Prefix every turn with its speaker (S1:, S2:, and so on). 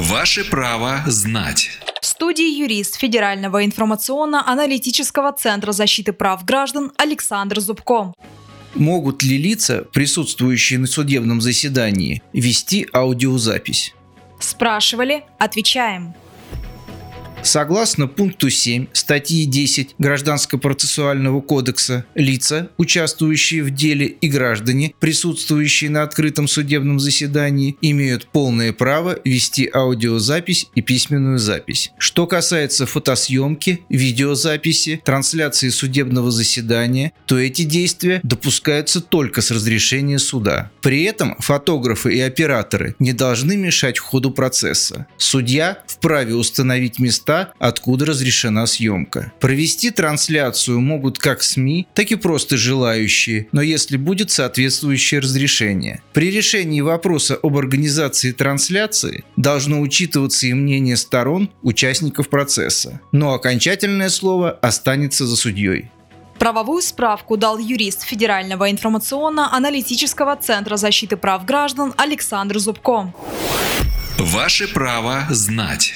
S1: Ваше право знать.
S2: В студии юрист Федерального информационно-аналитического центра защиты прав граждан Александр Зубко.
S3: Могут ли лица, присутствующие на судебном заседании, вести аудиозапись?
S2: Спрашивали, отвечаем.
S3: Согласно пункту 7 статьи 10 Гражданского процессуального кодекса, лица, участвующие в деле и граждане, присутствующие на открытом судебном заседании, имеют полное право вести аудиозапись и письменную запись. Что касается фотосъемки, видеозаписи, трансляции судебного заседания, то эти действия допускаются только с разрешения суда. При этом фотографы и операторы не должны мешать ходу процесса. Судья вправе установить места места, откуда разрешена съемка. Провести трансляцию могут как СМИ, так и просто желающие, но если будет соответствующее разрешение. При решении вопроса об организации трансляции должно учитываться и мнение сторон, участников процесса. Но окончательное слово останется за судьей.
S2: Правовую справку дал юрист Федерального информационно-аналитического центра защиты прав граждан Александр Зубко.
S1: Ваше право знать.